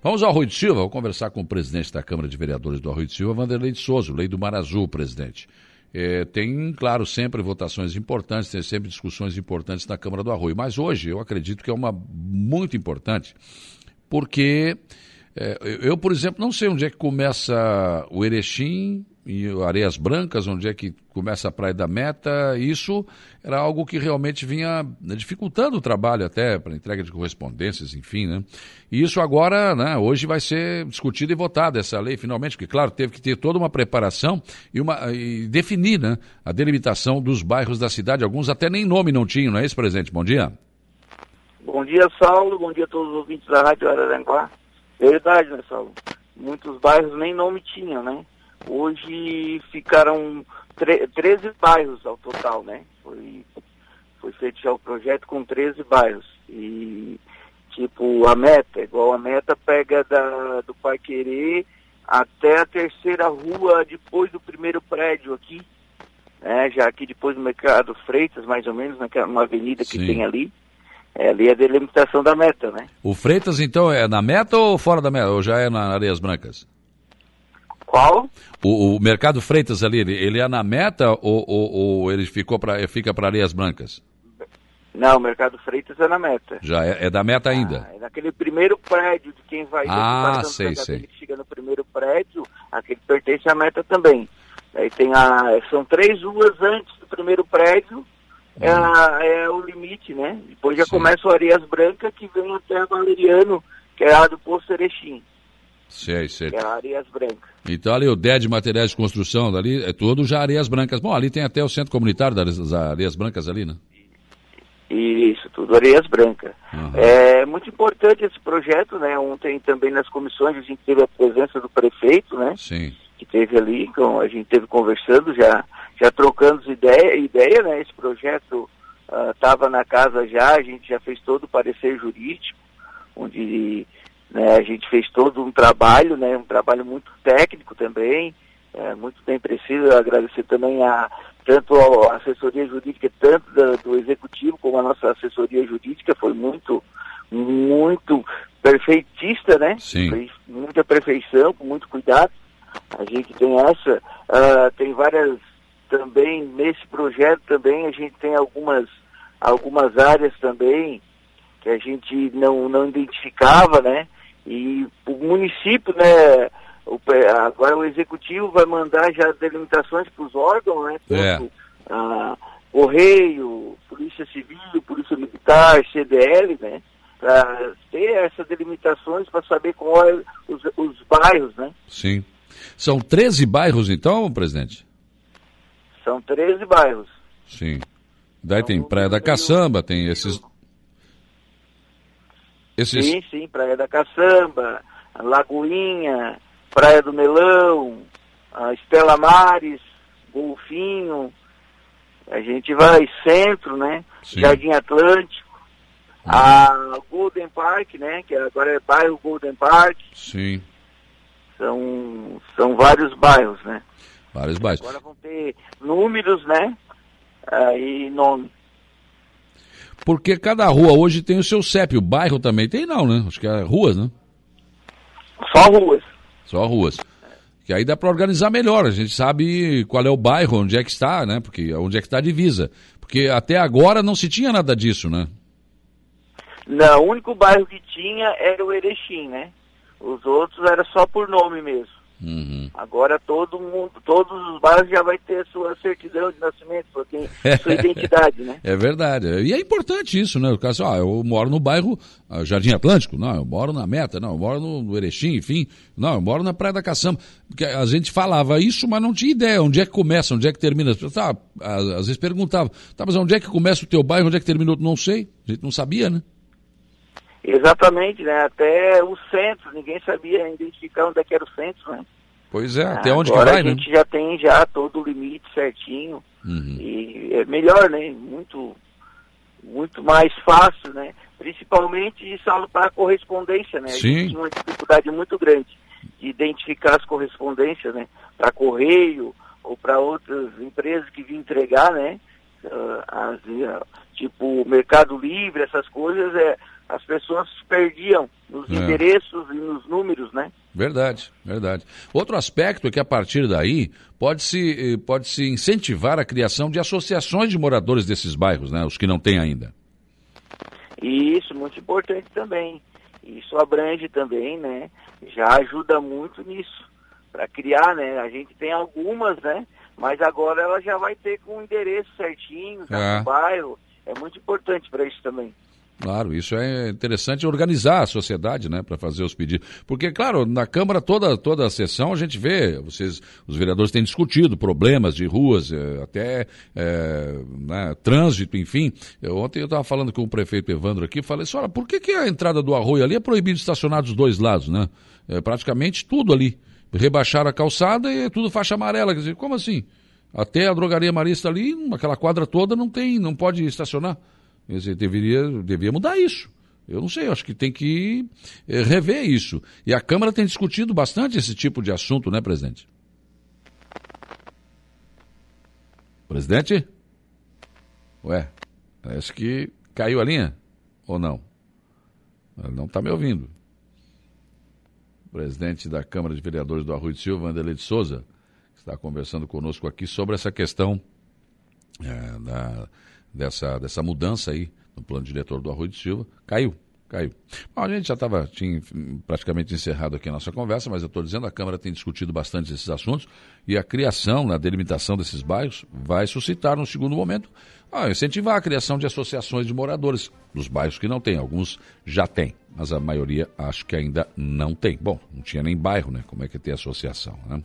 Vamos ao Arroio de Silva, vou conversar com o presidente da Câmara de Vereadores do Arroio de Silva, Vanderlei de Souza, lei do Mar Azul, presidente. É, tem, claro, sempre votações importantes, tem sempre discussões importantes na Câmara do Arroio, mas hoje eu acredito que é uma muito importante, porque é, eu, por exemplo, não sei onde é que começa o Erechim e Areias Brancas, onde é que começa a Praia da Meta, isso era algo que realmente vinha dificultando o trabalho até para entrega de correspondências, enfim, né? E isso agora, né, hoje vai ser discutido e votado essa lei finalmente, porque claro, teve que ter toda uma preparação e, uma, e definir, né, a delimitação dos bairros da cidade, alguns até nem nome não tinham, não é isso, presidente? Bom dia. Bom dia, Saulo, bom dia a todos os ouvintes da Rádio Araranguá. Verdade, né, Saulo? Muitos bairros nem nome tinham, né? Hoje ficaram 13 bairros ao total, né? Foi, foi feito já o projeto com 13 bairros. E, tipo, a meta, igual a meta pega da, do Parquerê até a terceira rua depois do primeiro prédio aqui, né? Já aqui depois do Mercado Freitas, mais ou menos, naquela, uma avenida que Sim. tem ali. É, ali é a delimitação da meta, né? O Freitas, então, é na meta ou fora da meta? Ou já é na Areias Brancas? Qual? O, o Mercado Freitas ali, ele, ele é na meta ou, ou, ou ele ficou pra, fica para Areias Brancas? Não, o Mercado Freitas é na meta. Já é, é da meta ainda? Ah, é naquele primeiro prédio de quem vai... Ah, sei, sei. Ele chega no primeiro prédio, aquele pertence à meta também. Aí tem a... São três ruas antes do primeiro prédio, é, a, é, o limite, né? Depois já Sim. começa o Areias Brancas, que vem até a Valeriano, que é a do Poço Erechim. Sei, é Areias Brancas. Então ali o DED de materiais de construção dali é todo já Areias Brancas. Bom, ali tem até o centro comunitário das Areias Brancas ali, né? Isso, tudo Areias Brancas. Uhum. É muito importante esse projeto, né? Ontem também nas comissões a gente teve a presença do prefeito, né? Sim. Que teve ali, com, a gente teve conversando, já, já trocando ideia, ideia, né? Esse projeto estava uh, na casa já, a gente já fez todo o parecer jurídico, onde né, a gente fez todo um trabalho, né, um trabalho muito técnico também, é, muito bem preciso. Agradecer também a tanto a assessoria jurídica, tanto da, do executivo como a nossa assessoria jurídica foi muito, muito perfeitista, né? Sim. Foi muita perfeição, com muito cuidado. A gente tem essa, uh, tem várias também nesse projeto também a gente tem algumas algumas áreas também que a gente não não identificava, né? E o município, né, o, agora o executivo vai mandar já delimitações para os órgãos, né? Tanto, é. Correio, Polícia Civil, Polícia Militar, CDL, né? Para ter essas delimitações para saber qual é os, os bairros, né? Sim. São 13 bairros então, presidente? São 13 bairros. Sim. Daí então, tem Praia da Caçamba, tem esses Sim, sim, Praia da Caçamba, Lagoinha, Praia do Melão, Estela Mares, Golfinho, a gente vai centro, né? Sim. Jardim Atlântico, uhum. a Golden Park, né? Que agora é bairro Golden Park. Sim. São, são vários bairros, né? Vários bairros. Agora vão ter números, né? Aí nome. Porque cada rua hoje tem o seu CEP, o bairro também tem não, né? Acho que é ruas, né? Só ruas. Só ruas. Que aí dá para organizar melhor, a gente sabe qual é o bairro, onde é que está, né? Porque onde é que está a divisa. Porque até agora não se tinha nada disso, né? Não, o único bairro que tinha era o Erechim, né? Os outros era só por nome mesmo. Uhum. Agora todo mundo, todos os bairros já vai ter sua certidão de nascimento, porque sua identidade, né? É verdade. E é importante isso, né? O caso, ah, eu moro no bairro ah, Jardim Atlântico, não, eu moro na Meta, não, eu moro no Erechim, enfim, não, eu moro na Praia da Caçamba. Porque a gente falava isso, mas não tinha ideia onde é que começa, onde é que termina. Tá, às vezes perguntava, tá, mas onde é que começa o teu bairro, onde é que termina outro? Não sei. A gente não sabia, né? Exatamente, né? Até o centro, ninguém sabia identificar onde é que era o centro, né? Pois é, até onde Agora que vai, né? a gente já tem já todo o limite certinho. Uhum. E é melhor, né? Muito, muito mais fácil, né? Principalmente para a correspondência, né? Sim. A gente tinha uma dificuldade muito grande de identificar as correspondências, né? Para correio ou para outras empresas que vinham entregar, né? Uh, as, uh, tipo Mercado Livre, essas coisas, é, as pessoas perdiam nos é. endereços e nos números, né? Verdade, verdade. Outro aspecto é que a partir daí pode-se eh, pode -se incentivar a criação de associações de moradores desses bairros, né? Os que não têm ainda. Isso, muito importante também. Isso abrange também, né? Já ajuda muito nisso. Para criar, né? A gente tem algumas, né? Mas agora ela já vai ter com o endereço certinho, tá é. no bairro. É muito importante para isso também. Claro, isso é interessante organizar a sociedade, né, para fazer os pedidos. Porque, claro, na Câmara toda toda a sessão a gente vê, vocês, os vereadores têm discutido problemas de ruas, é, até é, né, trânsito, enfim. Eu, ontem eu estava falando com o prefeito Evandro aqui, falei assim, olha, por que, que a entrada do arroio ali é proibido estacionar dos dois lados, né? É, praticamente tudo ali. Rebaixaram a calçada e tudo faixa amarela. Quer dizer, como assim? Até a drogaria marista ali, aquela quadra toda, não tem, não pode estacionar. Dizer, deveria, deveria mudar isso. Eu não sei, acho que tem que é, rever isso. E a Câmara tem discutido bastante esse tipo de assunto, né, presidente? Presidente? Ué, parece que caiu a linha? Ou não? Ele não está me ouvindo. Presidente da Câmara de Vereadores do Arroio de Silva, Vanderlei de Souza, está conversando conosco aqui sobre essa questão é, da dessa, dessa mudança aí no plano diretor do Arroio de Silva, caiu. Caiu. Bom, a gente já estava praticamente encerrado aqui a nossa conversa, mas eu estou dizendo, a Câmara tem discutido bastante esses assuntos e a criação, a delimitação desses bairros vai suscitar, no segundo momento, ah, incentivar a criação de associações de moradores dos bairros que não tem. Alguns já têm, mas a maioria acho que ainda não tem. Bom, não tinha nem bairro, né? Como é que tem associação, né?